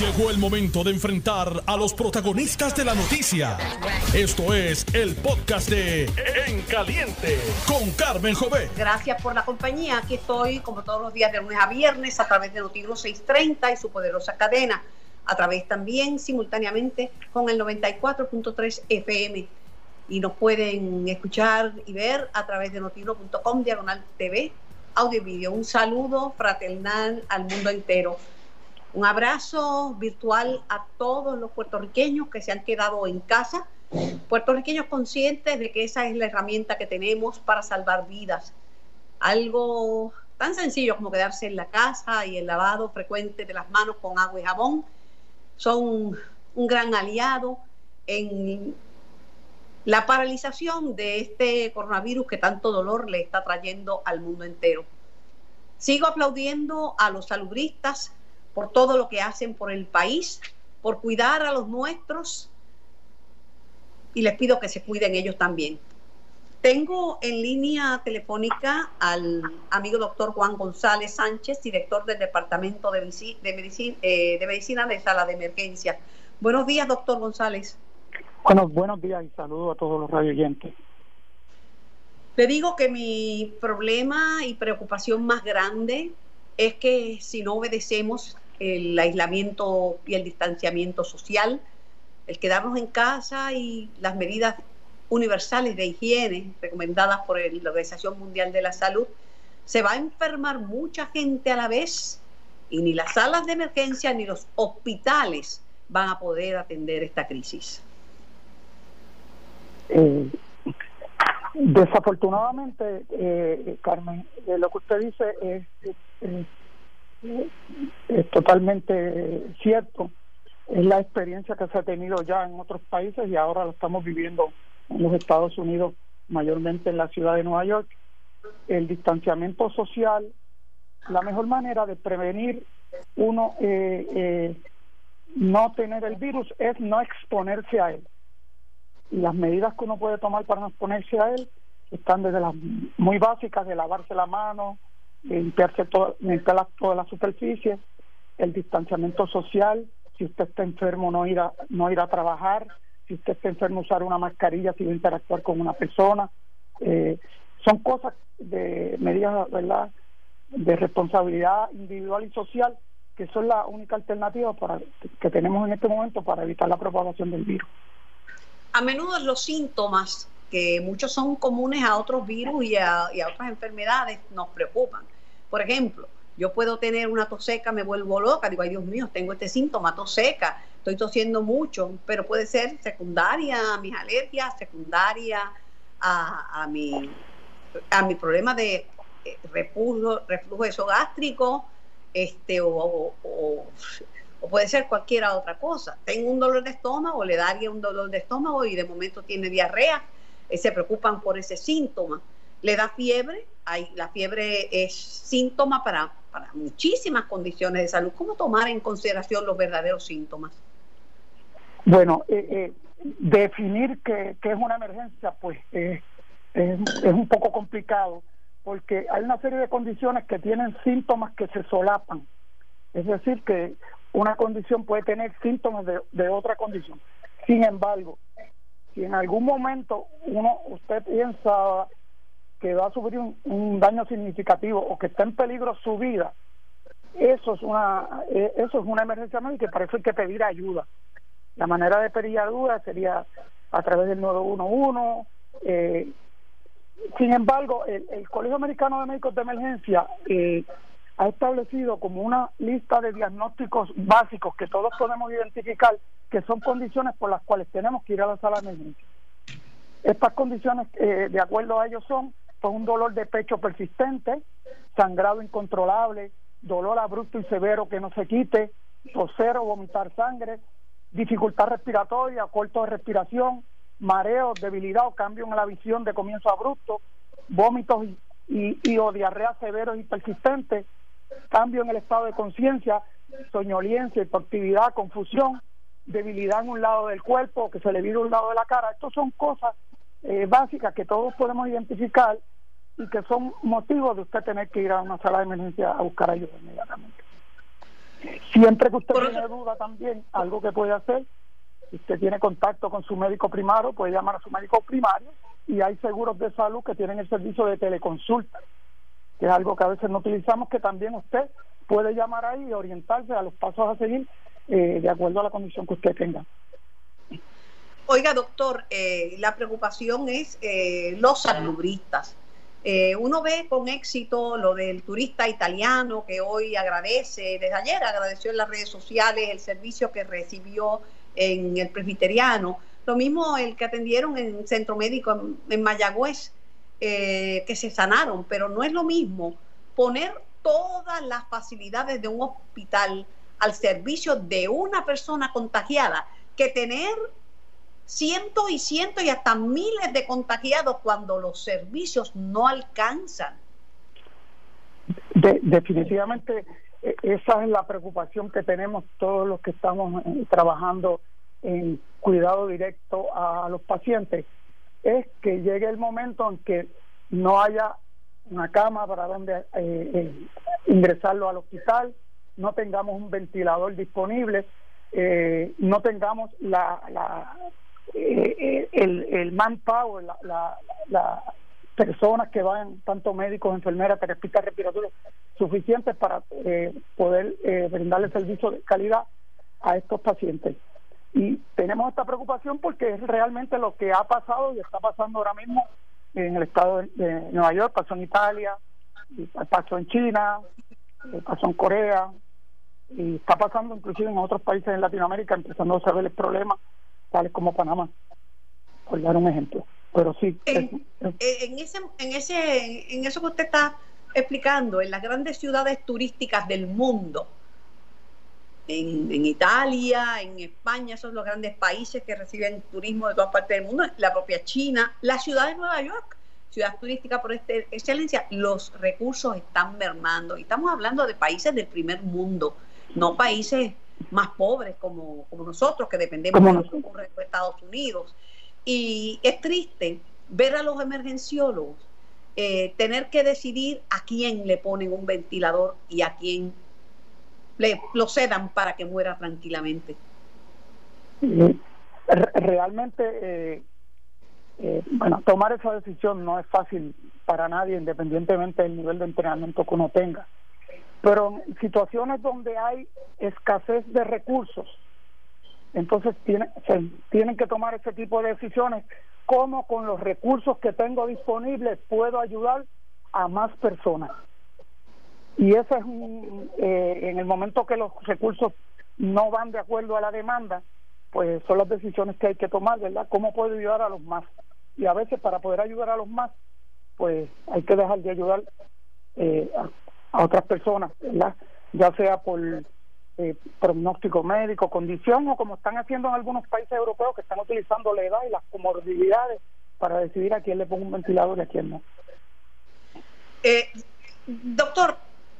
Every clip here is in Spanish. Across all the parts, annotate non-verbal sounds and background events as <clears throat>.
Llegó el momento de enfrentar a los protagonistas de la noticia. Esto es el podcast de En Caliente con Carmen Jové. Gracias por la compañía. Aquí estoy como todos los días de lunes a viernes a través de Noticiero 630 y su poderosa cadena. A través también simultáneamente con el 94.3 FM. Y nos pueden escuchar y ver a través de noticiero.com diagonal TV, audio y video. Un saludo fraternal al mundo entero. Un abrazo virtual a todos los puertorriqueños que se han quedado en casa, puertorriqueños conscientes de que esa es la herramienta que tenemos para salvar vidas. Algo tan sencillo como quedarse en la casa y el lavado frecuente de las manos con agua y jabón son un gran aliado en la paralización de este coronavirus que tanto dolor le está trayendo al mundo entero. Sigo aplaudiendo a los salubristas por todo lo que hacen por el país, por cuidar a los nuestros y les pido que se cuiden ellos también. Tengo en línea telefónica al amigo doctor Juan González Sánchez, director del Departamento de, Medicina, eh, de Medicina de Sala de Emergencia. Buenos días, doctor González. Bueno, buenos días y saludos a todos los radioyentes. Le digo que mi problema y preocupación más grande es que si no obedecemos el aislamiento y el distanciamiento social, el quedarnos en casa y las medidas universales de higiene recomendadas por la Organización Mundial de la Salud, se va a enfermar mucha gente a la vez y ni las salas de emergencia ni los hospitales van a poder atender esta crisis. Eh, desafortunadamente, eh, Carmen, eh, lo que usted dice es es totalmente cierto. Es la experiencia que se ha tenido ya en otros países y ahora lo estamos viviendo en los Estados Unidos, mayormente en la ciudad de Nueva York. El distanciamiento social, la mejor manera de prevenir uno eh, eh, no tener el virus es no exponerse a él. Y las medidas que uno puede tomar para no exponerse a él están desde las muy básicas de lavarse la mano, limpiarse todo, limpiar toda la superficie, el distanciamiento social, si usted está enfermo no ir a, no ir a trabajar, si usted está enfermo usar una mascarilla si va a interactuar con una persona, eh, son cosas de medidas, ¿verdad?, de responsabilidad individual y social que son la única alternativa para que tenemos en este momento para evitar la propagación del virus. A menudo los síntomas que muchos son comunes a otros virus y a, otras enfermedades nos preocupan. Por ejemplo, yo puedo tener una tos seca, me vuelvo loca, digo, ay Dios mío, tengo este síntoma, tos seca, estoy tosiendo mucho, pero puede ser secundaria a mis alergias, secundaria a, mi, a mi problema de eh, reflujo, reflujo esogástrico, este, o, o, puede ser cualquier otra cosa. Tengo un dolor de estómago, le daría un dolor de estómago y de momento tiene diarrea, eh, se preocupan por ese síntoma le da fiebre, hay, la fiebre es síntoma para, para muchísimas condiciones de salud. ¿Cómo tomar en consideración los verdaderos síntomas? Bueno, eh, eh, definir qué es una emergencia, pues es, un poco complicado, porque hay una serie de condiciones que tienen síntomas que se solapan. Es decir, que una condición puede tener síntomas de, de otra condición. Sin embargo, si en algún momento uno usted piensa que va a sufrir un, daño significativo o que está en peligro su vida, eso es una eh, eso es una emergencia médica y para eso hay que pedir ayuda. La manera de pedir ayuda sería a través del 911. Eh, sin embargo, el, Colegio Americano de Médicos de Emergencia eh, ha establecido como una lista de diagnósticos básicos que todos podemos identificar que son condiciones por las cuales tenemos que ir a la sala de emergencia. Estas condiciones, eh, de acuerdo a ellos, son un dolor de pecho persistente, sangrado incontrolable, dolor abrupto y severo que no se quite, toser o vomitar sangre, dificultad respiratoria, corto de respiración, mareo, debilidad o cambio en la visión de comienzo abrupto, vómitos y, y, o diarrea severos y persistentes, cambio en el estado de conciencia, soñoliencia, hipoactividad, confusión, debilidad en un lado del cuerpo, que se le vira un lado de la cara. Estas son cosas eh, básicas que todos podemos identificar y que son motivos de usted tener que ir a una sala de emergencia a buscar ayuda inmediatamente. Siempre que usted tiene duda también, algo que puede hacer, si usted tiene contacto con su médico primario, puede llamar a su médico primario y hay seguros de salud que tienen el servicio de teleconsulta, que es algo que a veces no utilizamos, que también usted puede llamar ahí y orientarse a los pasos a seguir eh, de acuerdo a la condición que usted tenga. Oiga, doctor, eh, la preocupación es eh, los salubristas. Eh, uno ve con éxito lo del turista italiano que hoy agradece, desde ayer agradeció en las redes sociales el servicio que recibió en el presbiteriano. Lo mismo el que atendieron en centro médico en, Mayagüez, que se sanaron, pero no es lo mismo poner todas las facilidades de un hospital al servicio de una persona contagiada que tener cientos y cientos y hasta miles de contagiados cuando los servicios no alcanzan. definitivamente e, esa es la preocupación que tenemos todos los que estamos eh, trabajando en cuidado directo a los pacientes, es que llegue el momento en que no haya una cama para donde eh, eh, ingresarlo al hospital, no tengamos un ventilador disponible, no tengamos la, la eh, el, manpower, las la, personas que van, tanto médicos, enfermeras, terapistas respiratorios, suficientes para eh, poder eh, brindarle servicio de calidad a estos pacientes. Y tenemos esta preocupación porque es realmente lo que ha pasado y está pasando ahora mismo en el estado de, Nueva York, pasó en Italia, pasó en China, eh, pasó en Corea, y está pasando inclusive en otros países en Latinoamérica, empezando a saber el problema tales como Panamá, por dar un ejemplo. Pero sí. En, ese, en, ese, en eso que usted está explicando, en las grandes ciudades turísticas del mundo, en, en, Italia, en España, son los grandes países que reciben turismo de todas partes del mundo, la propia China, la ciudad de Nueva York, ciudad turística por este, excelencia, los recursos están mermando. Y estamos hablando de países del primer mundo, no países más pobres como, como nosotros, que dependemos de lo que ocurre en Estados Unidos. Y es triste ver a los emergenciólogos eh, tener que decidir a quién le ponen un ventilador y a quién le lo cedan para que muera tranquilamente. Realmente, eh, eh, bueno, tomar esa decisión no es fácil para nadie, independientemente del nivel de entrenamiento que uno tenga. Pero en situaciones donde hay escasez de recursos, entonces tiene, se tienen que tomar ese tipo de decisiones. ¿Cómo con los recursos que tengo disponibles puedo ayudar a más personas? Y ese es un, eh, en el momento que los recursos no van de acuerdo a la demanda, pues son las decisiones que hay que tomar, ¿verdad? ¿Cómo puedo ayudar a los más? Y a veces para poder ayudar a los más, pues hay que dejar de ayudar eh, a, a otras personas, ¿verdad? ya sea por eh, pronóstico médico, condición o como están haciendo en algunos países europeos que están utilizando la edad y las comorbilidades para decidir a quién le pongo un ventilador y a quién no. Eh, doctor,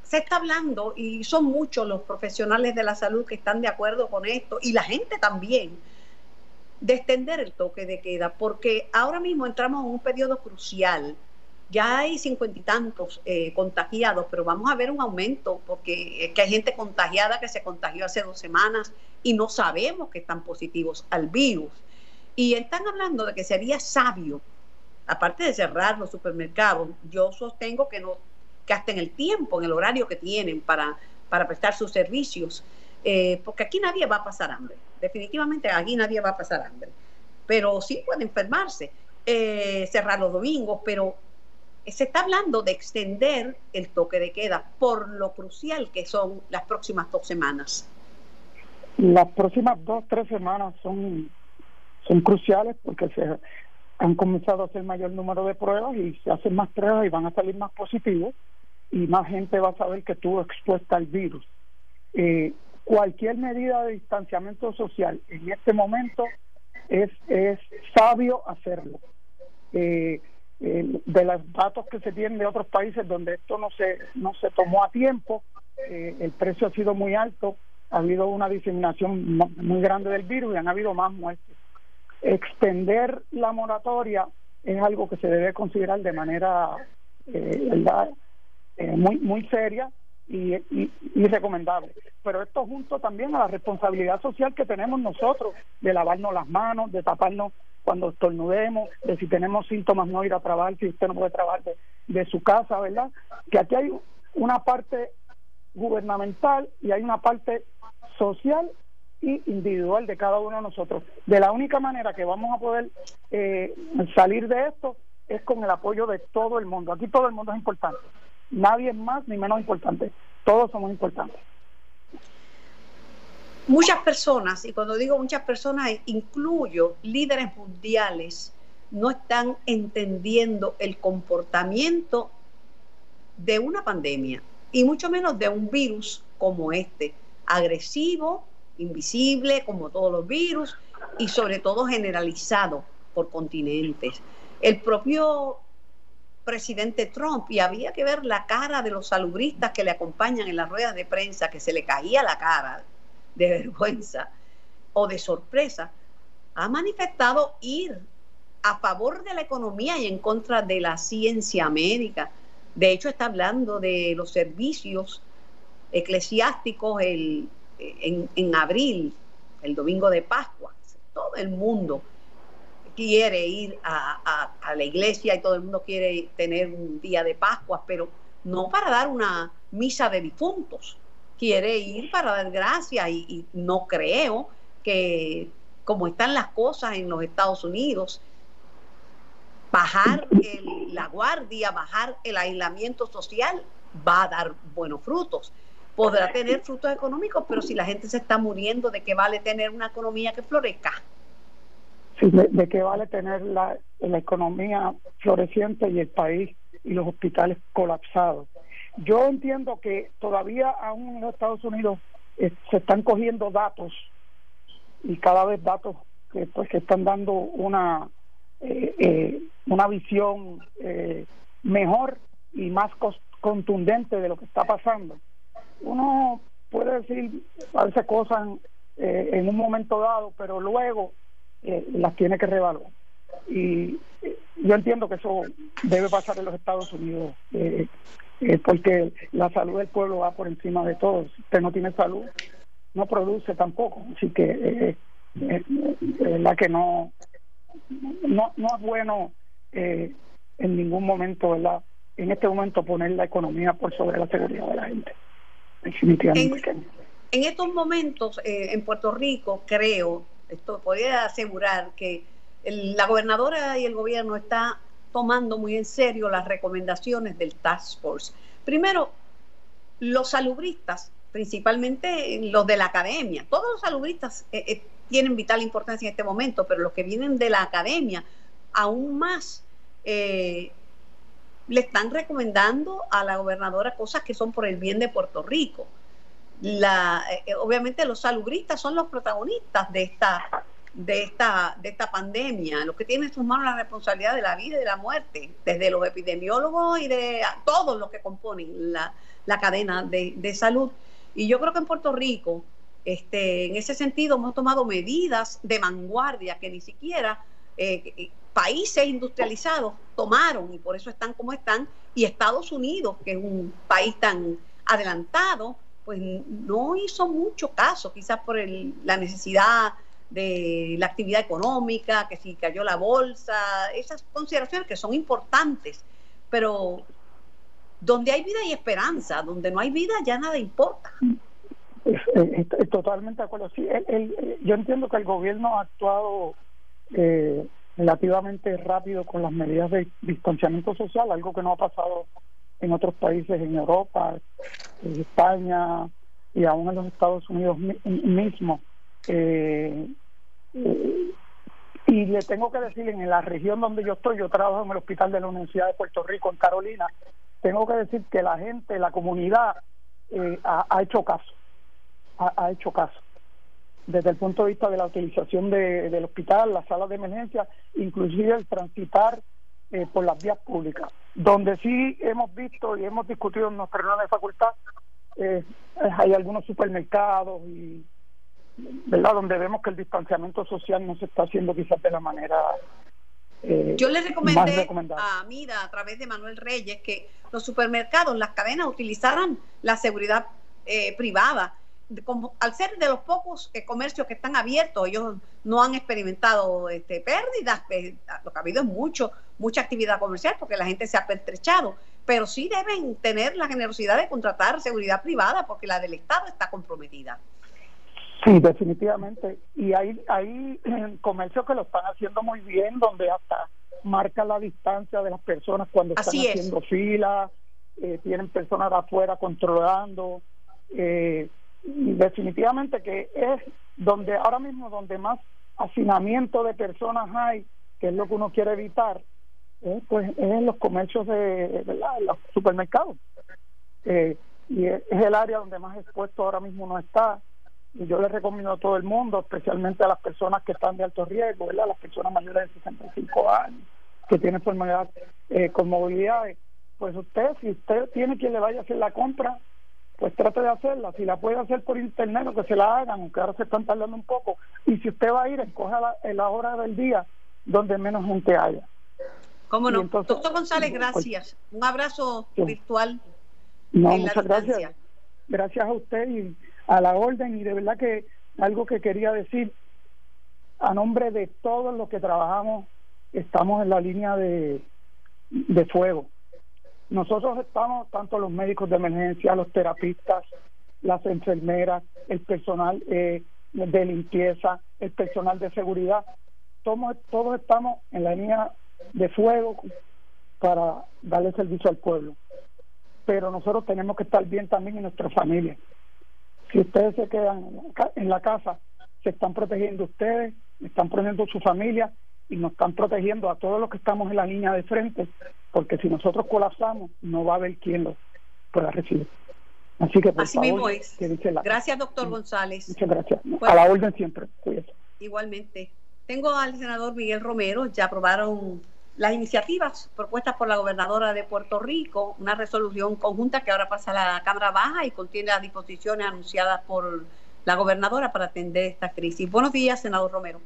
se está hablando y son muchos los profesionales de la salud que están de acuerdo con esto y la gente también de extender el toque de queda porque ahora mismo entramos en un periodo crucial ya hay cincuenta y tantos eh, contagiados, pero vamos a ver un aumento porque hay gente contagiada que se contagió hace dos semanas y no sabemos que están positivos al virus. Y están hablando de que sería sabio, aparte de cerrar los supermercados, yo sostengo que no gasten el tiempo, en el horario que tienen para, para prestar sus servicios, eh, porque aquí nadie va a pasar hambre. Definitivamente aquí nadie va a pasar hambre. Pero sí puede enfermarse, eh, cerrar los domingos, pero se está hablando de extender el toque de queda por lo crucial que son las próximas dos semanas. Las próximas dos, tres semanas son, son cruciales porque se han comenzado a hacer mayor número de pruebas y se hacen más pruebas y van a salir más positivos y más gente va a saber que estuvo expuesta al virus. Eh, cualquier medida de distanciamiento social en este momento es, es sabio hacerlo. Eh, de los datos que se tienen de otros países donde esto no se no se tomó a tiempo eh, el precio ha sido muy alto ha habido una diseminación muy grande del virus y han habido más muertes extender la moratoria es algo que se debe considerar de manera eh, muy muy seria y, y, recomendable. Pero esto junto también a la responsabilidad social que tenemos nosotros de lavarnos las manos, de taparnos cuando estornudemos, de si tenemos síntomas no ir a trabajar, si usted no puede trabajar de, de su casa, ¿verdad? Que aquí hay una parte gubernamental y hay una parte social y individual de cada uno de nosotros. De la única manera que vamos a poder eh, salir de esto es con el apoyo de todo el mundo. Aquí todo el mundo es importante. Nadie es más ni menos importante. Todos somos importantes. Muchas personas, y cuando digo muchas personas, incluyo líderes mundiales, no están entendiendo el comportamiento de una pandemia y mucho menos de un virus como este, agresivo, invisible, como todos los virus, y sobre todo generalizado por continentes. El propio presidente Trump, y había que ver la cara de los salubristas que le acompañan en las ruedas de prensa, que se le caía la cara de vergüenza o de sorpresa, ha manifestado ir a favor de la economía y en contra de la ciencia médica. De hecho, está hablando de los servicios eclesiásticos el, en, abril, el domingo de Pascua. Todo el mundo quiere ir a, la iglesia y todo el mundo quiere tener un día de Pascua, pero no para dar una misa de difuntos. Quiere ir para dar gracias y no creo que como están las cosas en los Estados Unidos, bajar la guardia, bajar el aislamiento social, va a dar buenos frutos. Podrá tener frutos económicos, pero si la gente se está muriendo, ¿de qué vale tener una economía que florezca? Sí, de, qué vale tener la, la economía floreciente y el país y los hospitales colapsados. Yo entiendo que todavía aún en los Estados Unidos eh, se están cogiendo datos y cada vez datos que pues que están dando una eh, eh, una visión eh, mejor y más contundente de lo que está pasando. Uno puede decir a veces cosas en un momento dado, pero luego las tiene que revaluar. Y yo entiendo que eso debe pasar en los Estados Unidos, porque la salud del pueblo va por encima de todo. Si usted no tiene salud, no produce tampoco. Así que la que no no, no es bueno eh, en ningún momento, ¿verdad? En este momento poner la economía por sobre la seguridad de la gente. En, estos momentos, eh, en Puerto Rico, creo, esto podría asegurar que la gobernadora y el gobierno está tomando muy en serio las recomendaciones del Task Force. Primero, los salubristas, principalmente los de la academia, todos los salubristas eh, tienen vital importancia en este momento, pero los que vienen de la academia, aún más, eh, le están recomendando a la gobernadora cosas que son por el bien de Puerto Rico. La, eh, obviamente los salubristas son los protagonistas de esta, de, esta, de esta pandemia, los que tienen en sus manos la responsabilidad de la vida y de la muerte, desde los epidemiólogos y de todos los que componen la, cadena de, de salud. Y yo creo que en Puerto Rico, este, en ese sentido, hemos tomado medidas de vanguardia que ni siquiera eh, eh, países industrializados tomaron y por eso están como están. Y Estados Unidos, que es un país tan adelantado, pues no hizo mucho caso, quizás por la necesidad de la actividad económica, que si cayó la bolsa, esas consideraciones que son importantes, pero donde hay vida y esperanza, donde no hay vida ya nada importa. Totalmente de acuerdo. Sí, yo entiendo que el gobierno ha actuado eh, relativamente rápido con las medidas de distanciamiento social, algo que no ha pasado en otros países, en Europa, en España y aún en los Estados Unidos mismos. Eh, eh, y le tengo que decir, en la región donde yo estoy, yo trabajo en el hospital de la Universidad de Puerto Rico, en Carolina, tengo que decir que la gente, la comunidad, ha hecho caso ha, hecho caso desde el punto de vista de la utilización de, del hospital, las salas de emergencia, inclusive el transitar eh, por las vías públicas. Donde sí hemos visto y hemos discutido en nuestra reunión de facultad, eh, hay algunos supermercados y verdad donde vemos que el distanciamiento social no se está haciendo quizás de la manera eh, Yo le recomendé a Mida a través de Manuel Reyes que los supermercados, las cadenas utilizaran la seguridad eh, privada. Como, al ser de los pocos eh, comercios que están abiertos, ellos no han experimentado este, pérdidas, lo que ha habido es mucho, mucha actividad comercial porque la gente se ha pertrechado, pero sí deben tener la generosidad de contratar seguridad privada porque la del Estado está comprometida. Sí, definitivamente. Y hay, hay <clears throat> comercios que lo están haciendo muy bien, donde hasta marca la distancia de las personas cuando están haciendo fila, eh, tienen personas de afuera controlando. Eh, definitivamente que es donde ahora mismo donde más hacinamiento de personas hay, que es lo que uno quiere evitar, eh, pues es en los comercios de, los supermercados. Eh, y es, el área donde más expuesto ahora mismo uno está. Y yo le recomiendo a todo el mundo, especialmente a las personas que están de alto riesgo, las personas mayores de 65 años, que tienen enfermedad eh, con movilidades, pues usted, si usted tiene quien le vaya a hacer la compra, pues trate de hacerla. Si la puede hacer por internet, o que se la hagan, aunque ahora se están tardando un poco. Y si usted va a ir, escoja la, la hora del día donde menos gente haya. ¿Cómo no? Doctor González, pues, gracias. un abrazo virtual. No, muchas gracias. Gracias a usted y a la orden y de verdad que algo que quería decir a nombre de todos los que trabajamos estamos en la línea de, de fuego nosotros estamos tanto los médicos de emergencia los terapistas las enfermeras el personal eh, de limpieza el personal de seguridad todos, todos estamos en la línea de fuego para darle servicio al pueblo. Pero nosotros tenemos que estar bien también en nuestra familia. Si ustedes se quedan en la casa, se están protegiendo ustedes, están protegiendo su familia y nos están protegiendo a todos los que estamos en la línea de frente, porque si nosotros colapsamos, no va a haber quien lo pueda recibir. Así que, por Así mismo es. Gracias, doctor González. Muchas gracias. a la orden siempre. Igualmente. Tengo al senador Miguel Romero, ya aprobaron las iniciativas propuestas por la gobernadora de Puerto Rico, una resolución conjunta que ahora pasa a la Cámara Baja y contiene las disposiciones anunciadas por la gobernadora para atender esta crisis. Buenos días, senador Romero.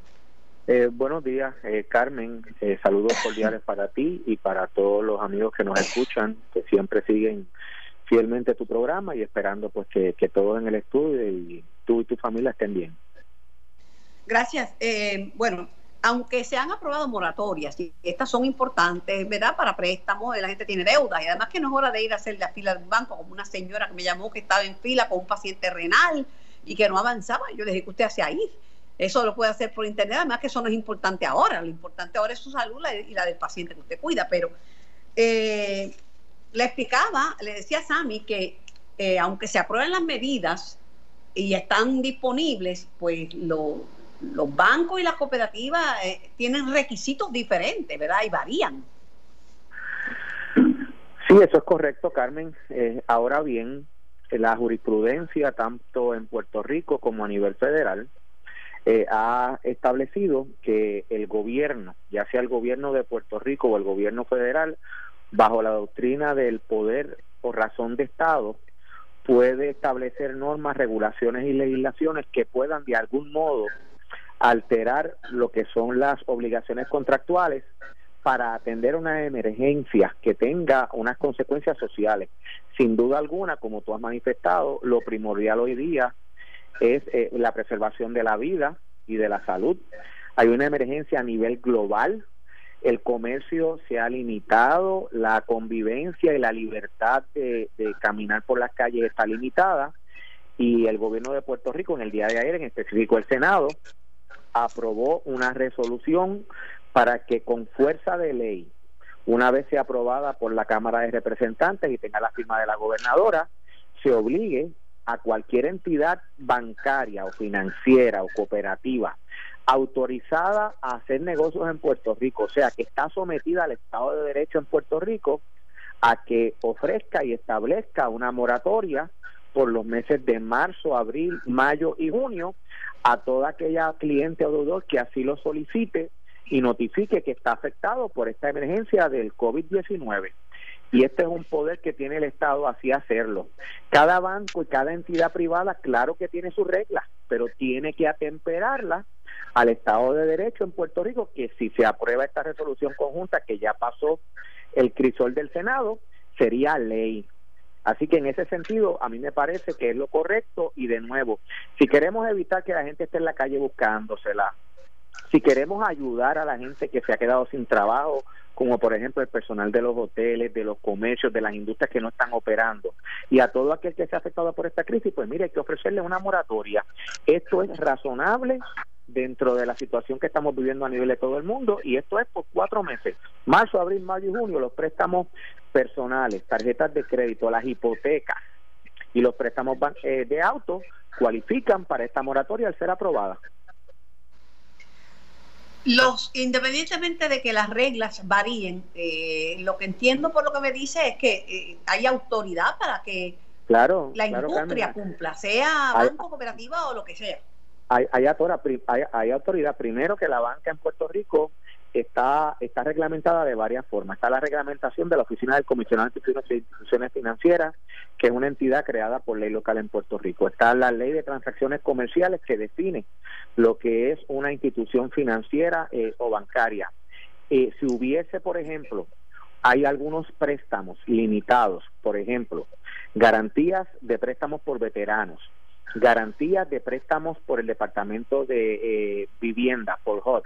Eh, buenos días, eh, Carmen. Eh, saludos <laughs> cordiales para ti y para todos los amigos que nos escuchan, que siempre siguen fielmente tu programa y esperando pues que, que todos en el estudio y tú y tu familia estén bien. Gracias. bueno, aunque se han aprobado moratorias, y estas son importantes, ¿verdad? Para préstamos, la gente tiene deudas, y además que no es hora de ir a hacer la fila de un banco, como una señora que me llamó que estaba en fila con un paciente renal y que no avanzaba. Yo le dije, ¿qué usted hace ahí? Eso lo puede hacer por internet, además que eso no es importante ahora, lo importante ahora es su salud y la del paciente que usted cuida, pero eh, le explicaba, le decía a Sami que eh, aunque se aprueben las medidas y están disponibles, pues lo los bancos y las cooperativas eh, tienen requisitos diferentes, ¿verdad? Y varían. Sí, eso es correcto, Carmen. Eh, ahora bien, la jurisprudencia, tanto en Puerto Rico como a nivel federal, eh, ha establecido que el gobierno, ya sea el gobierno de Puerto Rico o el gobierno federal, bajo la doctrina del poder o razón de Estado, puede establecer normas, regulaciones y legislaciones que puedan de algún modo alterar lo que son las obligaciones contractuales para atender una emergencia que tenga unas consecuencias sociales. Sin duda alguna, como tú has manifestado, lo primordial hoy día es eh, la preservación de la vida y de la salud. Hay una emergencia a nivel global, el comercio se ha limitado, la convivencia y la libertad de, de caminar por las calles está limitada. Y el gobierno de Puerto Rico en el día de ayer, en específico el Senado, aprobó una resolución para que con fuerza de ley, una vez sea aprobada por la Cámara de Representantes y tenga la firma de la gobernadora, se obligue a cualquier entidad bancaria o financiera o cooperativa autorizada a hacer negocios en Puerto Rico, o sea, que está sometida al Estado de Derecho en Puerto Rico, a que ofrezca y establezca una moratoria por los meses de marzo, abril, mayo y junio a toda aquella cliente o deudor que así lo solicite y notifique que está afectado por esta emergencia del COVID-19. Y este es un poder que tiene el Estado así hacerlo. Cada banco y cada entidad privada, claro que tiene sus reglas, pero tiene que atemperarlas al Estado de Derecho en Puerto Rico, que si se aprueba esta resolución conjunta que ya pasó el crisol del Senado, sería ley. Así que en ese sentido, a mí me parece que es lo correcto y de nuevo, si queremos evitar que la gente esté en la calle buscándosela, si queremos ayudar a la gente que se ha quedado sin trabajo, como por ejemplo el personal de los hoteles, de los comercios, de las industrias que no están operando, y a todo aquel que se ha afectado por esta crisis, pues mire, hay que ofrecerle una moratoria. Esto es razonable dentro de la situación que estamos viviendo a nivel de todo el mundo y esto es por cuatro meses, marzo, abril, mayo y junio, los préstamos personales, tarjetas de crédito, las hipotecas y los préstamos eh, de auto cualifican para esta moratoria al ser aprobada. Los, independientemente de que las reglas varíen, eh, lo que entiendo por lo que me dice es que eh, hay autoridad para que claro, la industria cumpla, sea banco, cooperativa o lo que sea. Hay, hay, hay, hay autoridad, primero que la banca en Puerto Rico está, está reglamentada de varias formas. Está la reglamentación de la Oficina del Comisionado de Instituciones Financieras, que es una entidad creada por ley local en Puerto Rico. Está la Ley de Transacciones Comerciales, que define lo que es una institución financiera eh, o bancaria. Eh, si hubiese, por ejemplo, hay algunos préstamos limitados, por ejemplo, garantías de préstamos por veteranos, garantías de préstamos por el Departamento de eh, Vivienda, por HOT.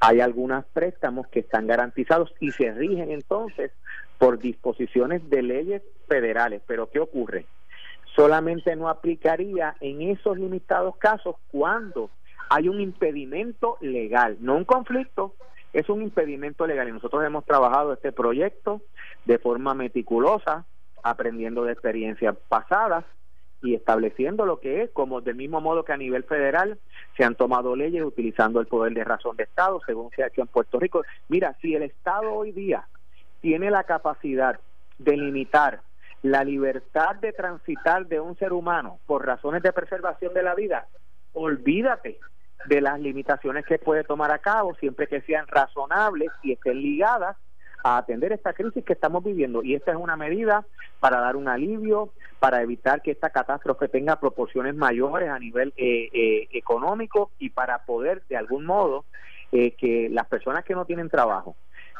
Hay algunos préstamos que están garantizados y se rigen entonces por disposiciones de leyes federales. Pero ¿qué ocurre? Solamente no aplicaría en esos limitados casos cuando hay un impedimento legal, no un conflicto, es un impedimento legal. Y nosotros hemos trabajado este proyecto de forma meticulosa, aprendiendo de experiencias pasadas y estableciendo lo que es, como del mismo modo que a nivel federal se han tomado leyes utilizando el poder de razón de Estado, según se ha hecho en Puerto Rico. Mira, si el Estado hoy día tiene la capacidad de limitar la libertad de transitar de un ser humano por razones de preservación de la vida, olvídate de las limitaciones que puede tomar a cabo siempre que sean razonables y estén ligadas a atender esta crisis que estamos viviendo. Y esta es una medida para dar un alivio, para evitar que esta catástrofe tenga proporciones mayores a nivel eh, eh, económico y para poder de algún modo eh, que las personas que no tienen trabajo,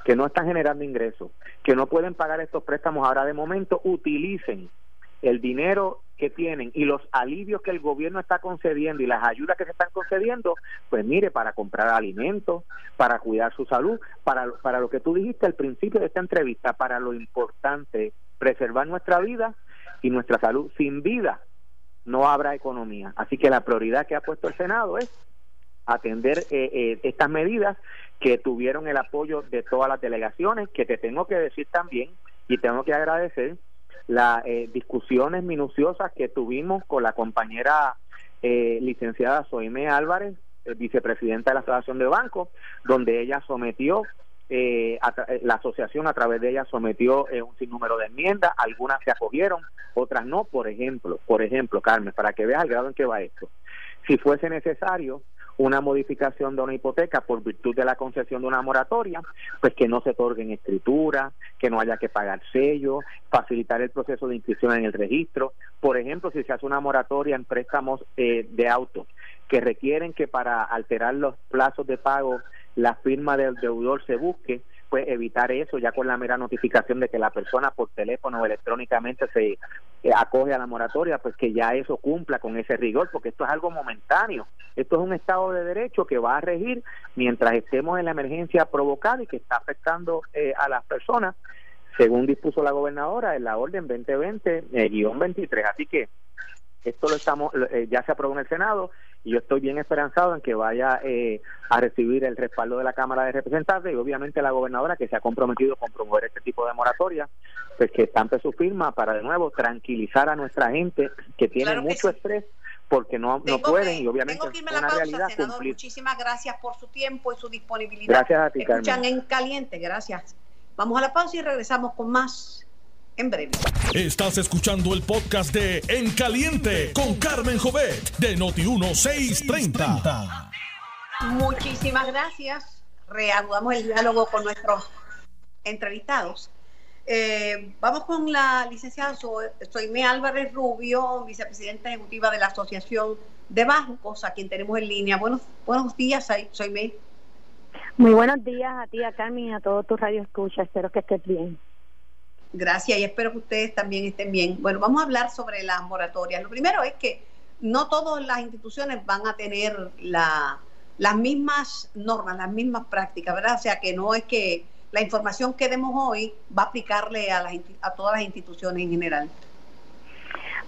que no están generando ingresos, que no pueden pagar estos préstamos ahora de momento, utilicen el dinero que tienen y los alivios que el gobierno está concediendo y las ayudas que se están concediendo, pues mire, para comprar alimentos, para cuidar su salud, para, para lo que tú dijiste al principio de esta entrevista, para lo importante, preservar nuestra vida y nuestra salud. Sin vida no habrá economía. Así que la prioridad que ha puesto el Senado es atender eh, eh, estas medidas que tuvieron el apoyo de todas las delegaciones, que te tengo que decir también y tengo que agradecer las eh, discusiones minuciosas que tuvimos con la compañera eh, licenciada Soime Álvarez, eh, vicepresidenta de la Asociación de Bancos, donde ella sometió, la asociación a través de ella sometió un sinnúmero de enmiendas, algunas se acogieron, otras no, por ejemplo, por ejemplo, Carmen, para que veas el grado en que va esto. Si fuese necesario, una modificación de una hipoteca por virtud de la concesión de una moratoria, pues que no se otorgue en escritura, que no haya que pagar sello, facilitar el proceso de inscripción en el registro. Por ejemplo, si se hace una moratoria en préstamos eh, de auto que requieren que para alterar los plazos de pago la firma del deudor se busque, pues evitar eso ya con la mera notificación de que la persona por teléfono o electrónicamente se eh, acoge a la moratoria, pues que ya eso cumpla con ese rigor, porque esto es algo momentáneo. Esto es un Estado de Derecho que va a regir mientras estemos en la emergencia provocada y que está afectando eh, a las personas, según dispuso la gobernadora en la orden 2020-23. Eh, Así que esto lo estamos, ya se aprobó en el Senado y yo estoy bien esperanzado en que vaya eh, a recibir el respaldo de la Cámara de Representantes y obviamente la gobernadora que se ha comprometido con promover este tipo de moratoria, pues que estampe su firma para de nuevo tranquilizar a nuestra gente que tiene mucho estrés porque no, no pueden y obviamente es una realidad cumplir. Muchísimas gracias por su tiempo y su disponibilidad. Gracias a ti, Escuchan en caliente, gracias. Vamos a la pausa y regresamos con más en breve. Estás escuchando el podcast de En Caliente con Carmen Jovet de Noti1630. Muchísimas gracias. Reanudamos el diálogo con nuestros entrevistados. Eh, vamos con la licenciada Soime Álvarez Rubio, vicepresidenta ejecutiva de la Asociación de Bancos, a quien tenemos en línea. Buenos, buenos días, Soime. Muy buenos días a ti, a Carmen y a todos tus radio escucha. Espero que estés bien. Gracias y espero que ustedes también estén bien. Bueno, vamos a hablar sobre las moratorias. Lo primero es que no todas las instituciones van a tener la, las mismas normas, las mismas prácticas, ¿verdad? O sea, que no es que la información que demos hoy va a aplicarle a, las, a todas las instituciones en general.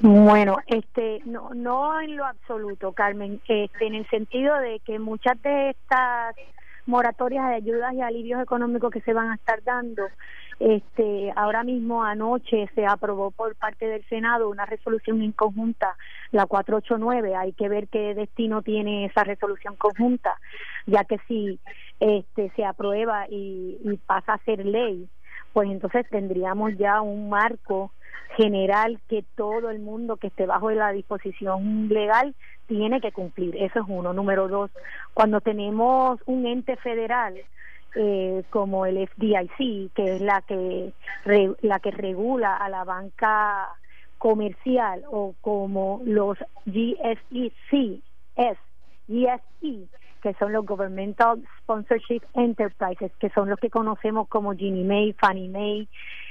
Bueno, este, no, no en lo absoluto, Carmen, este, en el sentido de que muchas de estas moratorias de ayudas y alivios económicos que se van a estar dando este, ahora mismo anoche se aprobó por parte del Senado una resolución en conjunta, la 489. Hay que ver qué destino tiene esa resolución conjunta, ya que si este, se aprueba y, y pasa a ser ley, pues entonces tendríamos ya un marco general que todo el mundo que esté bajo la disposición legal tiene que cumplir. Eso es uno. Número dos, cuando tenemos un ente federal eh, como el FDIC, que es la que la que regula a la banca comercial o como los GSEC, S, GSE, que son los Governmental Sponsorship Enterprises, que son los que conocemos como Ginnie Mae, Fannie Mae,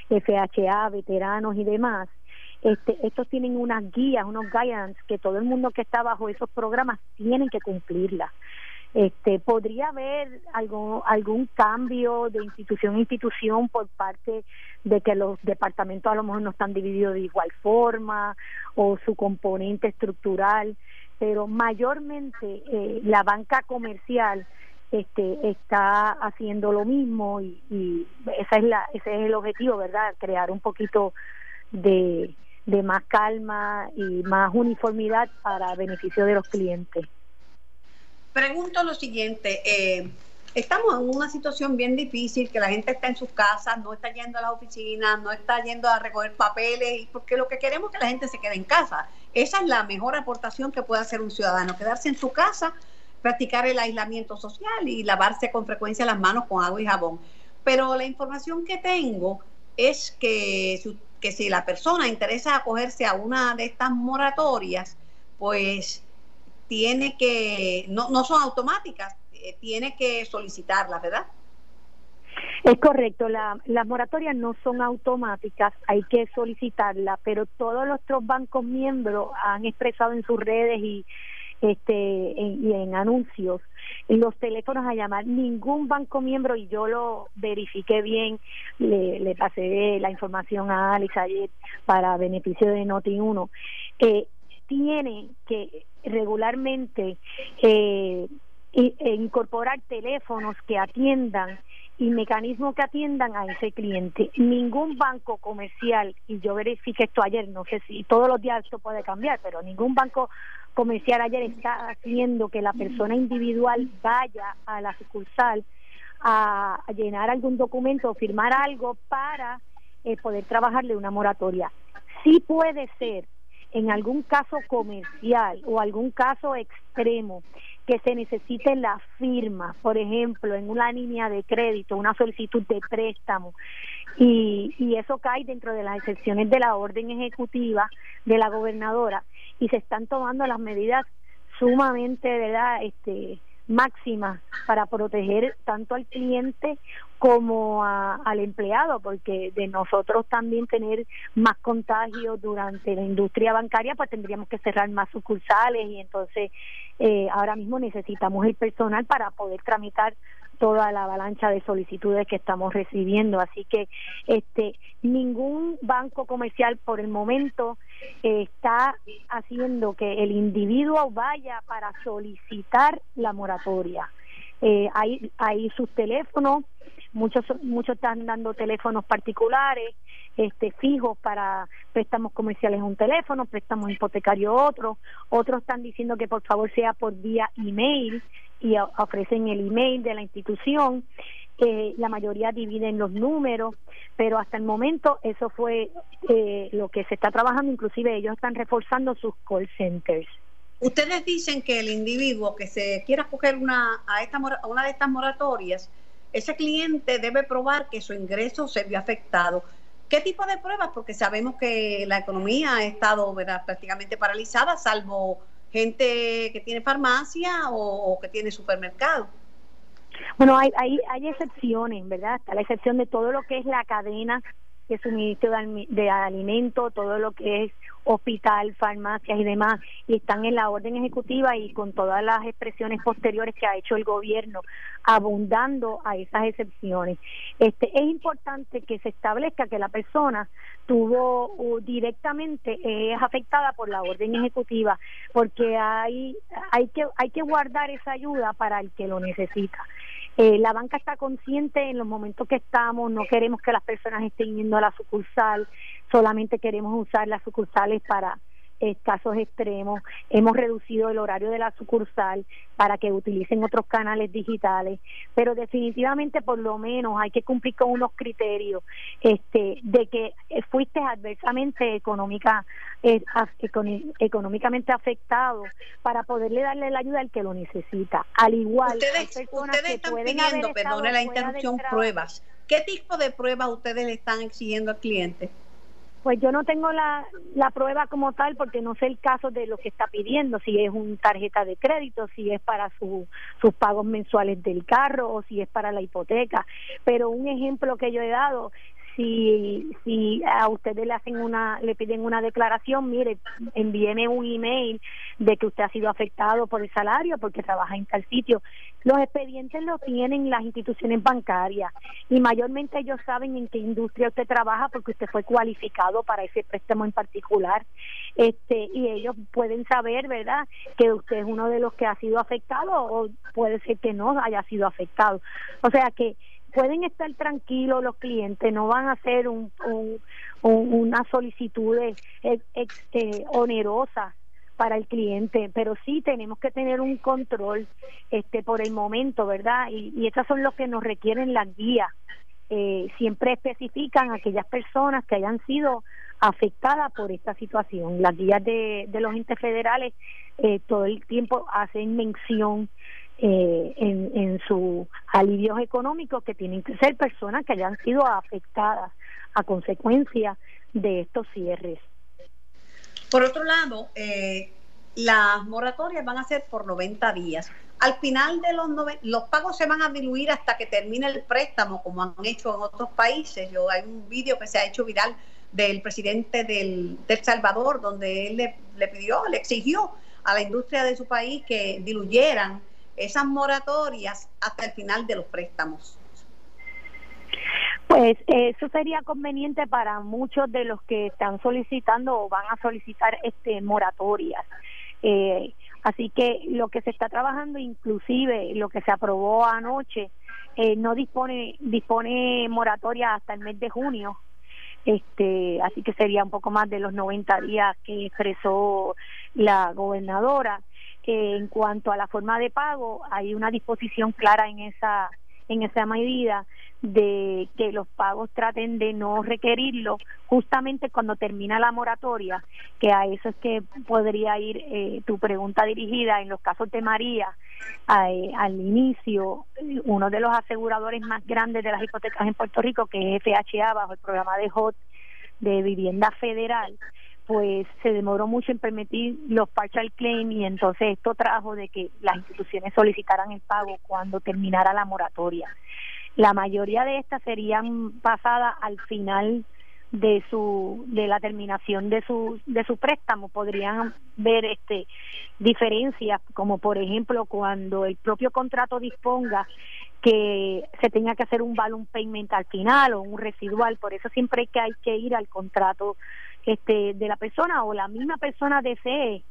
FHA, veteranos y demás. Este, estos tienen unas guías, unos guidance que todo el mundo que está bajo esos programas tienen que cumplirlas. Este, ¿Podría haber algún, algún cambio de institución a institución por parte de que los departamentos a lo mejor no están divididos de igual forma o su componente estructural? Pero mayormente eh, la banca comercial este, está haciendo lo mismo y, esa es la, ese es el objetivo, ¿verdad? Crear un poquito de más calma y más uniformidad para beneficio de los clientes pregunto lo siguiente, eh, estamos en una situación bien difícil, que la gente está en sus casas, no está yendo a las oficinas, no está yendo a recoger papeles, porque lo que queremos es que la gente se quede en casa. Esa es la mejor aportación que puede hacer un ciudadano, quedarse en su casa, practicar el aislamiento social y lavarse con frecuencia las manos con agua y jabón. Pero la información que tengo es que si la persona interesa acogerse a una de estas moratorias, pues tiene que, no, no son automáticas, eh, tiene que solicitarlas, ¿verdad? Es correcto, la, las moratorias no son automáticas, hay que solicitarla, pero todos nuestros bancos miembros han expresado en sus redes y este en, y en anuncios los teléfonos a llamar ningún banco miembro y yo lo verifiqué bien le, le pasé la información a Alex ayer para beneficio de Noti 1 eh, tiene que regularmente eh, e incorporar teléfonos que atiendan y mecanismos que atiendan a ese cliente. Ningún banco comercial, y yo verifique esto ayer, no sé si todos los días esto puede cambiar, pero ningún banco comercial ayer está haciendo que la persona individual vaya a la sucursal a, llenar algún documento o firmar algo para eh, poder trabajarle una moratoria. Sí puede ser en algún caso comercial o algún caso extremo que se necesite la firma, por ejemplo, en una línea de crédito, una solicitud de préstamo, y, y eso cae dentro de las excepciones de la orden ejecutiva de la gobernadora, y se están tomando las medidas sumamente, ¿verdad?, este, máximas para proteger tanto al cliente como al empleado, porque de nosotros también tener más contagios durante la industria bancaria, pues tendríamos que cerrar más sucursales y entonces eh, ahora mismo necesitamos el personal para poder tramitar toda la avalancha de solicitudes que estamos recibiendo. Así que este ningún banco comercial por el momento eh, está haciendo que el individuo vaya para solicitar la moratoria. Eh, hay, hay sus teléfonos, muchos muchos están dando teléfonos particulares, este fijos para préstamos comerciales un teléfono, préstamos hipotecarios otro, otros están diciendo que por favor sea por vía email y ofrecen el email de la institución. Eh, la mayoría dividen los números, pero hasta el momento eso fue eh, lo que se está trabajando, inclusive ellos están reforzando sus call centers. Ustedes dicen que el individuo que se quiera coger una, a, esta, a una de estas moratorias, ese cliente debe probar que su ingreso se vio afectado. ¿Qué tipo de pruebas? Porque sabemos que la economía ha estado prácticamente paralizada, salvo gente que tiene farmacia o, que tiene supermercado. Bueno, hay, hay, hay excepciones, ¿verdad? Está la excepción de todo lo que es la cadena de suministro de, de alimento, todo lo que es hospital, farmacias y demás, y están en la orden ejecutiva y con todas las expresiones posteriores que ha hecho el gobierno, abundando a esas excepciones. Este es importante que se establezca que la persona tuvo directamente es afectada por la orden ejecutiva, porque hay hay que hay que guardar esa ayuda para el que lo necesita. Eh, la banca está consciente en los momentos que estamos, no queremos que las personas estén yendo a la sucursal, solamente queremos usar las sucursales para casos extremos. Hemos reducido el horario de la sucursal para que utilicen otros canales digitales, pero definitivamente por lo menos hay que cumplir con unos criterios este de que fuiste adversamente económica eh, económicamente afectado para poderle darle la ayuda al que lo necesita. Al igual ustedes, están pidiendo, perdone la interrupción, pruebas. ¿Qué tipo de pruebas ustedes le están exigiendo al cliente? Pues yo no tengo la, la prueba como tal porque no sé el caso de lo que está pidiendo, si es una tarjeta de crédito, si es para su, sus pagos mensuales del carro o si es para la hipoteca. Pero un ejemplo que yo he dado, si, si a ustedes le hacen una, le piden una declaración, mire, envíeme un email de que usted ha sido afectado por el salario porque trabaja en tal sitio. Los expedientes los tienen las instituciones bancarias y mayormente ellos saben en qué industria usted trabaja porque usted fue cualificado para ese préstamo en particular. Este, y ellos pueden saber, ¿verdad?, que usted es uno de los que ha sido afectado o puede ser que no haya sido afectado. O sea que pueden estar tranquilos los clientes, no van a hacer un, un, una solicitud eh, onerosa para el cliente, pero sí tenemos que tener un control este por el momento, ¿verdad? Y, y esas son los que nos requieren las guías. Eh, siempre especifican aquellas personas que hayan sido afectadas por esta situación. Las guías de, de los entes federales eh, todo el tiempo hacen mención eh, en, en sus alivios económicos que tienen que ser personas que hayan sido afectadas a consecuencia de estos cierres. Por otro lado, eh, las moratorias van a ser por 90 días. Al final de los los pagos se van a diluir hasta que termine el préstamo, como han hecho en otros países. Yo hay un vídeo que se ha hecho viral del presidente del, del Salvador, donde él le, le pidió, le exigió a la industria de su país que diluyeran esas moratorias hasta el final de los préstamos? Pues eso sería conveniente para muchos de los que están solicitando o van a solicitar este moratorias. Eh, así que lo que se está trabajando, inclusive lo que se aprobó anoche, eh, no dispone dispone moratoria hasta el mes de junio. Este, así que sería un poco más de los 90 días que expresó la gobernadora en cuanto a la forma de pago, hay una disposición clara en esa en esa medida de que los pagos traten de no requerirlo justamente cuando termina la moratoria, que a eso es que podría ir eh, tu pregunta dirigida en los casos de María. Eh, al inicio, uno de los aseguradores más grandes de las hipotecas en Puerto Rico, que es FHA, bajo el programa de HOT de vivienda federal, pues se demoró mucho en permitir los partial claim y entonces esto trajo de que las instituciones solicitaran el pago cuando terminara la moratoria. La mayoría de estas serían pasadas al final de su de la terminación de su de su préstamo podrían ver este diferencias como por ejemplo cuando el propio contrato disponga que se tenga que hacer un balloon payment al final o un residual por eso siempre que hay que ir al contrato este, de la persona o la misma persona desee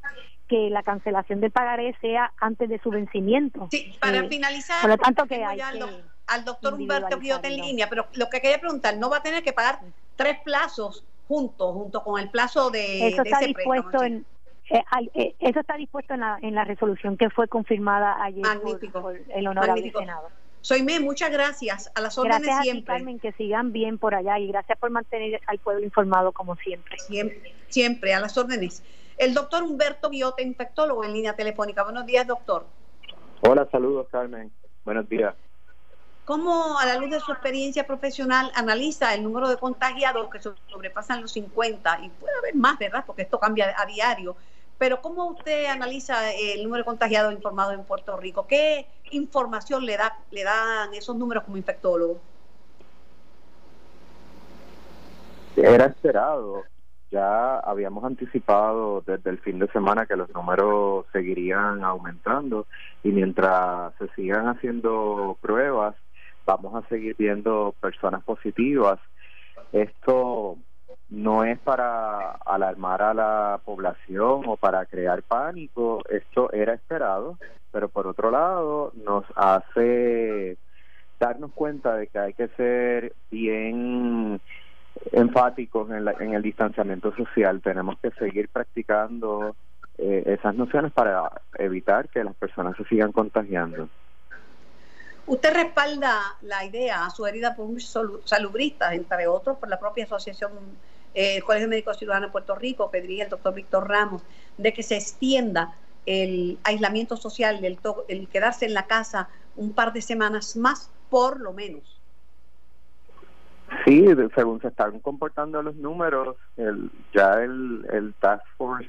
que la cancelación del pagaré sea antes de su vencimiento. Sí, para eh, finalizar, por lo tanto que hay al doctor Humberto Quiote en línea, pero lo que quería preguntar, ¿no va a tener que pagar tres plazos juntos, junto con el plazo de, eso está dispuesto en eh, eh, eso está dispuesto en la, en la resolución que fue confirmada ayer por, el honorable Senado. Soy Me, muchas gracias. A las órdenes gracias siempre. A Carmen, que sigan bien por allá y gracias por mantener al pueblo informado como siempre. Siempre, siempre, a las órdenes. El doctor Humberto Guiote, infectólogo en línea telefónica. Buenos días, doctor. Hola, saludos, Carmen. Buenos días. ¿Cómo, a la luz de su experiencia profesional, analiza el número de contagiados que sobrepasan los 50? Y puede haber más, ¿verdad? Porque esto cambia a diario. Pero ¿cómo usted analiza el número de contagiados informados en Puerto Rico? ¿Qué información le, da, le dan esos números como infectólogo? Era esperado. Ya habíamos anticipado desde el fin de semana que los números seguirían aumentando y mientras se sigan haciendo pruebas vamos a seguir viendo personas positivas. Esto no es para alarmar a la población o para crear pánico, esto era esperado, pero por otro lado nos hace darnos cuenta de que hay que ser bien enfáticos en, en el distanciamiento social, tenemos que seguir practicando eh, esas nociones para evitar que las personas se sigan contagiando. Usted respalda la idea sugerida por un salubrista, entre otros por la propia Asociación eh, Colegio Médico Ciudadano de Puerto Rico, que dirige el doctor Víctor Ramos, de que se extienda el aislamiento social, el, el quedarse en la casa un par de semanas más, por lo menos. Sí, según se están comportando los números, el, ya el, el Task Force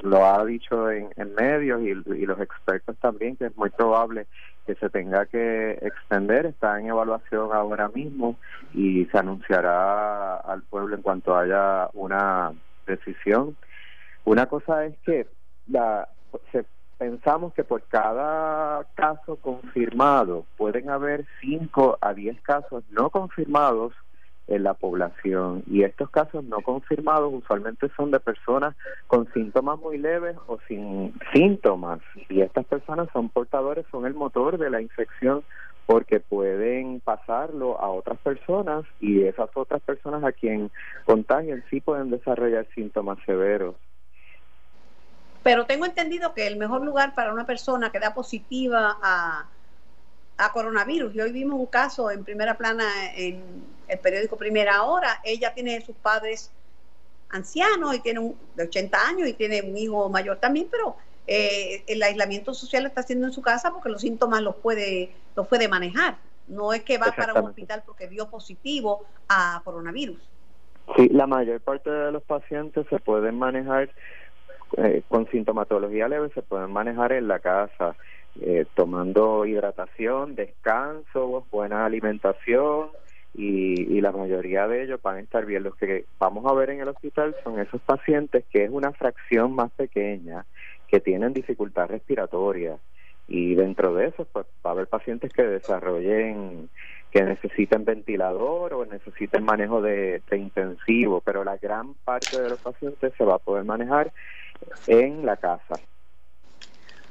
lo ha dicho en, en medios y, los expertos también, que es muy probable que se tenga que extender, está en evaluación ahora mismo y se anunciará al pueblo en cuanto haya una decisión. Una cosa es que la, se, pensamos que por cada caso confirmado pueden haber 5 a 10 casos no confirmados en la población. Y estos casos no confirmados usualmente son de personas con síntomas muy leves o sin síntomas. Y estas personas son portadores, son el motor de la infección porque pueden pasarlo a otras personas y esas otras personas a quien contagian sí pueden desarrollar síntomas severos. Pero tengo entendido que el mejor lugar para una persona que da positiva a, a coronavirus, y hoy vimos un caso en primera plana en el periódico Primera Hora, ella tiene sus padres ancianos y tiene un, de 80 años y tiene un hijo mayor también, pero eh, el aislamiento social lo está haciendo en su casa porque los síntomas los puede, los puede manejar. No es que va para un hospital porque dio positivo a coronavirus. Sí, la mayor parte de los pacientes se pueden manejar eh, con sintomatología leve, se pueden manejar en la casa, eh, tomando hidratación, descanso, buena alimentación, y, la mayoría de ellos van a estar bien. Los que vamos a ver en el hospital son esos pacientes que es una fracción más pequeña, que tienen dificultad respiratoria y dentro de eso pues va a haber pacientes que desarrollen que necesiten ventilador o necesiten manejo de, de intensivo, pero la gran parte de los pacientes se va a poder manejar en la casa.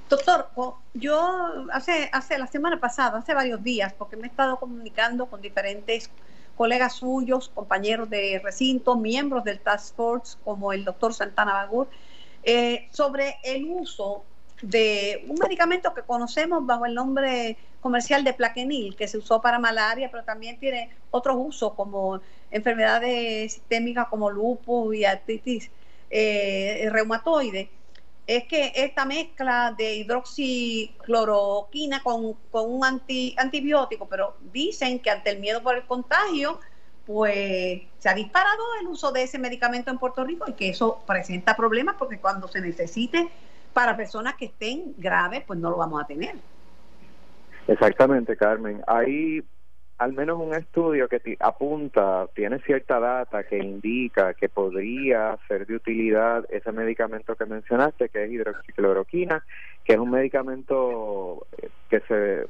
Doctor, yo hace, hace la semana pasada, hace varios días, porque me he estado comunicando con diferentes colegas suyos, compañeros de recinto, miembros del Task Force, como el doctor Santana Bagur, eh, sobre el uso de un medicamento que conocemos bajo el nombre comercial de plaquenil, que se usó para malaria, pero también tiene otros usos como enfermedades sistémicas como lupus y artritis eh, reumatoide es que esta mezcla de hidroxicloroquina con, con un anti, antibiótico, pero dicen que ante el miedo por el contagio, pues se ha disparado el uso de ese medicamento en Puerto Rico y que eso presenta problemas porque cuando se necesite para personas que estén graves, pues no lo vamos a tener. Exactamente, Carmen. Hay al menos un estudio que apunta, tiene cierta data que indica que podría ser de utilidad ese medicamento que mencionaste, que es hidroxicloroquina, que es un medicamento eh, que se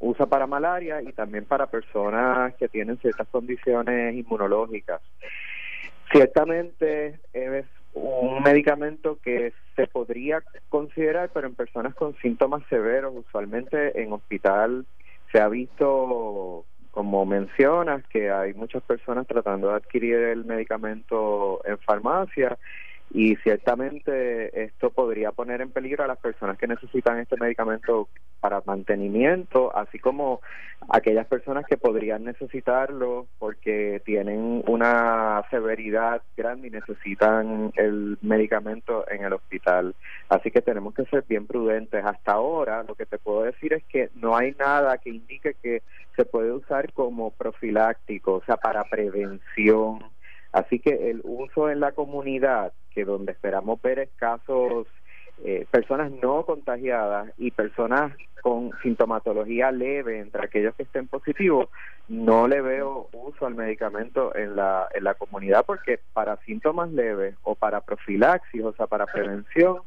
usa para malaria y también para personas que tienen ciertas condiciones inmunológicas. Ciertamente es un medicamento que se podría considerar, pero en personas con síntomas severos, usualmente en hospital se ha visto, como mencionas, que hay muchas personas tratando de adquirir el medicamento en farmacia y ciertamente esto podría poner en peligro a las personas que necesitan este medicamento para mantenimiento, así como aquellas personas que podrían necesitarlo porque tienen una severidad grande y necesitan el medicamento en el hospital. Así que tenemos que ser bien prudentes. Hasta ahora lo que te puedo decir es que no hay nada que indique que se puede usar como profiláctico, o sea, para prevención. Así que el uso en la comunidad, que donde esperamos ver casos eh, personas no contagiadas y personas con sintomatología leve entre aquellos que estén positivos, no le veo uso al medicamento en la, en la comunidad porque para síntomas leves o para profilaxis, o sea, para prevención,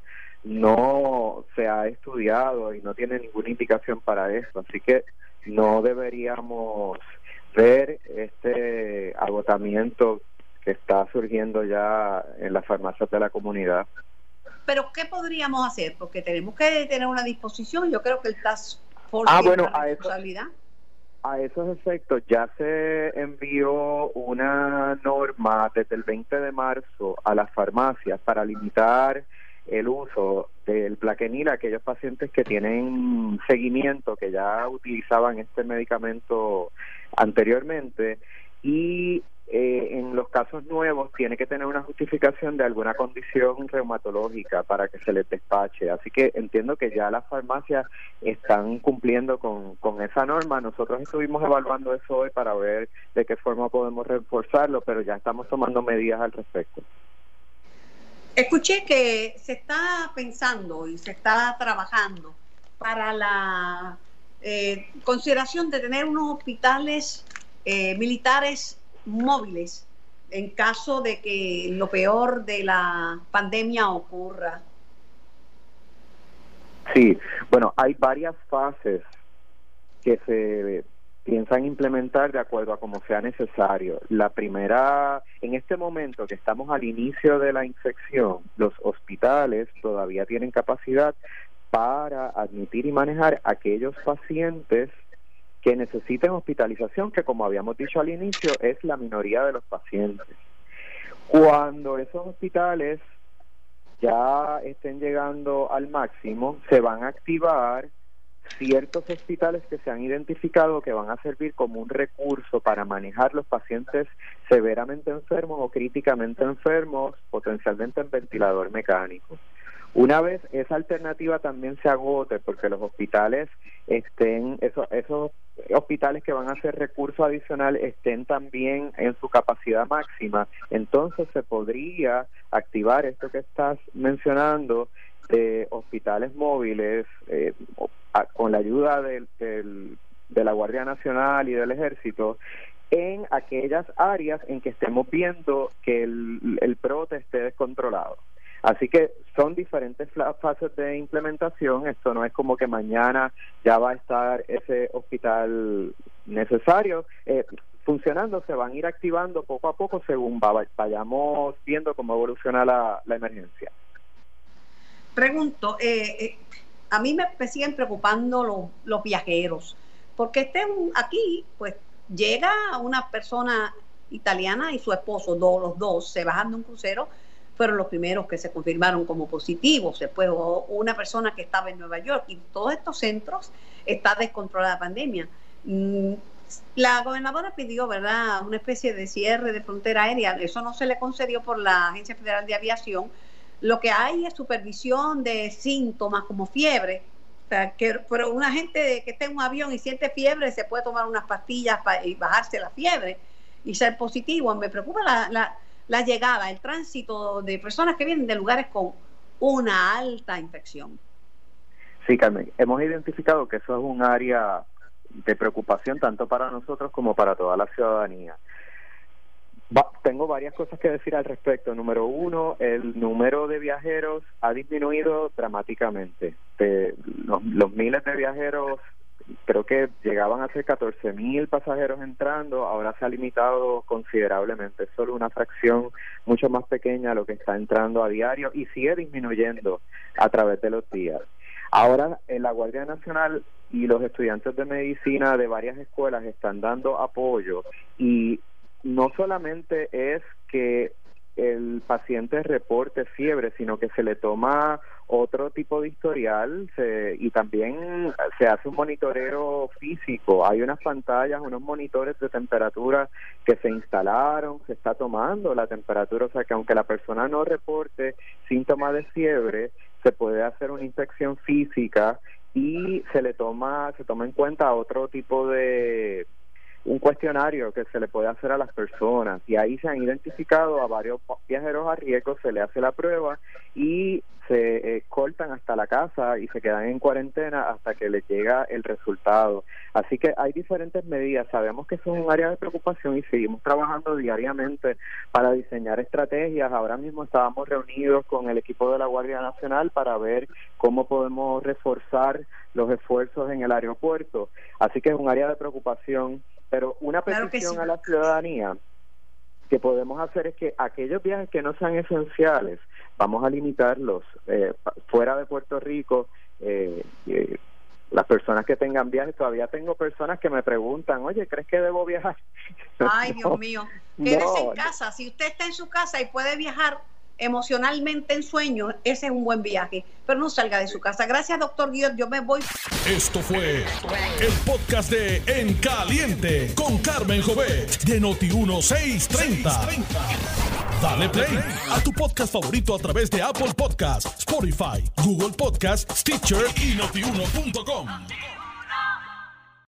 no se ha estudiado y no tiene ninguna indicación para eso. Así que no deberíamos ver este agotamiento que está surgiendo ya en las farmacias de la comunidad. Pero ¿qué podríamos hacer? Porque tenemos que tener una disposición. Yo creo que el Task Force ah, bueno, a responsabilidad. A esos efectos ya se envió una norma desde el 20 de marzo a las farmacias para limitar el uso del plaquenil a aquellos pacientes que tienen seguimiento, que ya utilizaban este medicamento anteriormente y eh, en los casos nuevos tiene que tener una justificación de alguna condición reumatológica para que se les despache. Así que entiendo que ya las farmacias están cumpliendo con, con esa norma. Nosotros estuvimos evaluando eso hoy para ver de qué forma podemos reforzarlo, pero ya estamos tomando medidas al respecto. Escuché que se está pensando y se está trabajando para la eh, consideración de tener unos hospitales eh, militares móviles en caso de que lo peor de la pandemia ocurra? Sí, bueno, hay varias fases que se piensan implementar de acuerdo a como sea necesario. La primera, en este momento que estamos al inicio de la infección, los hospitales todavía tienen capacidad para admitir y manejar aquellos pacientes que necesiten hospitalización, que como habíamos dicho al inicio, es la minoría de los pacientes. Cuando esos hospitales ya estén llegando al máximo, se van a activar ciertos hospitales que se han identificado que van a servir como un recurso para manejar los pacientes severamente enfermos o críticamente enfermos, potencialmente en ventilador mecánico. Una vez esa alternativa también se agote, porque los hospitales estén, esos, hospitales que van a hacer recurso adicional estén también en su capacidad máxima, entonces se podría activar esto que estás mencionando de hospitales móviles eh, con la ayuda del, de la Guardia Nacional y del Ejército en aquellas áreas en que estemos viendo que el, el brote esté descontrolado. Así que son diferentes fases de implementación. Esto no es como que mañana ya va a estar ese hospital necesario. Eh, funcionando, se van a ir activando poco a poco según vayamos viendo cómo evoluciona la, emergencia. Pregunto, eh, eh, a mí me, siguen preocupando los, viajeros, porque estén aquí, pues llega una persona italiana y su esposo, los dos, se bajan de un crucero fueron los primeros que se confirmaron como positivos. Después una persona que estaba en Nueva York y todos estos centros está descontrolada la pandemia. Mm, la gobernadora pidió, ¿verdad?, una especie de cierre de frontera aérea. Eso no se le concedió por la Agencia Federal de Aviación. Lo que hay es supervisión de síntomas como fiebre. O sea, que, pero una gente que está en un avión y siente fiebre se puede tomar unas pastillas y bajarse la fiebre y ser positivo. Me preocupa la la llegada, el tránsito de personas que vienen de lugares con una alta infección. Sí, Carmen, hemos identificado que eso es un área de preocupación tanto para nosotros como para toda la ciudadanía. tengo varias cosas que decir al respecto. Número uno, el número de viajeros ha disminuido dramáticamente. los miles de viajeros creo que llegaban a ser 14 mil pasajeros entrando, ahora se ha limitado considerablemente, es solo una fracción mucho más pequeña lo que está entrando a diario y sigue disminuyendo a través de los días. Ahora, en la Guardia Nacional y los estudiantes de medicina de varias escuelas están dando apoyo y no solamente es que el paciente reporte fiebre, sino que se le toma otro tipo de historial y también se hace un monitoreo físico. Hay unas pantallas, unos monitores de temperatura que se instalaron, se está tomando la temperatura, o sea que aunque la persona no reporte síntomas de fiebre, se puede hacer una inspección física y se le toma se toma en cuenta otro tipo de un cuestionario que se le puede hacer a las personas y ahí se han identificado a varios viajeros a riesgo, se le hace la prueba y se eh, cortan hasta la casa y se quedan en cuarentena hasta que les llega el resultado. Así que hay diferentes medidas, sabemos que es un área de preocupación y seguimos trabajando diariamente para diseñar estrategias. Ahora mismo estábamos reunidos con el equipo de la Guardia Nacional para ver cómo podemos reforzar los esfuerzos en el aeropuerto. Así que es un área de preocupación pero una petición a la ciudadanía que podemos hacer es que aquellos viajes que no sean esenciales, vamos a limitarlos eh, fuera de Puerto Rico. Eh, eh, las personas que tengan viajes, todavía tengo personas que me preguntan, oye, ¿crees que debo viajar? <laughs> Ay, Dios mío, quédese en casa. Si usted está en su casa y puede viajar, emocionalmente en sueños, ese es un buen viaje. Pero no salga de su casa. Gracias, doctor Guiot. Yo me voy. Esto fue el podcast de En Caliente con Carmen Jovet de Noti1630. Dale play a tu podcast favorito a través de Apple Podcasts, Spotify, Google Podcasts, Stitcher y notiuno.com.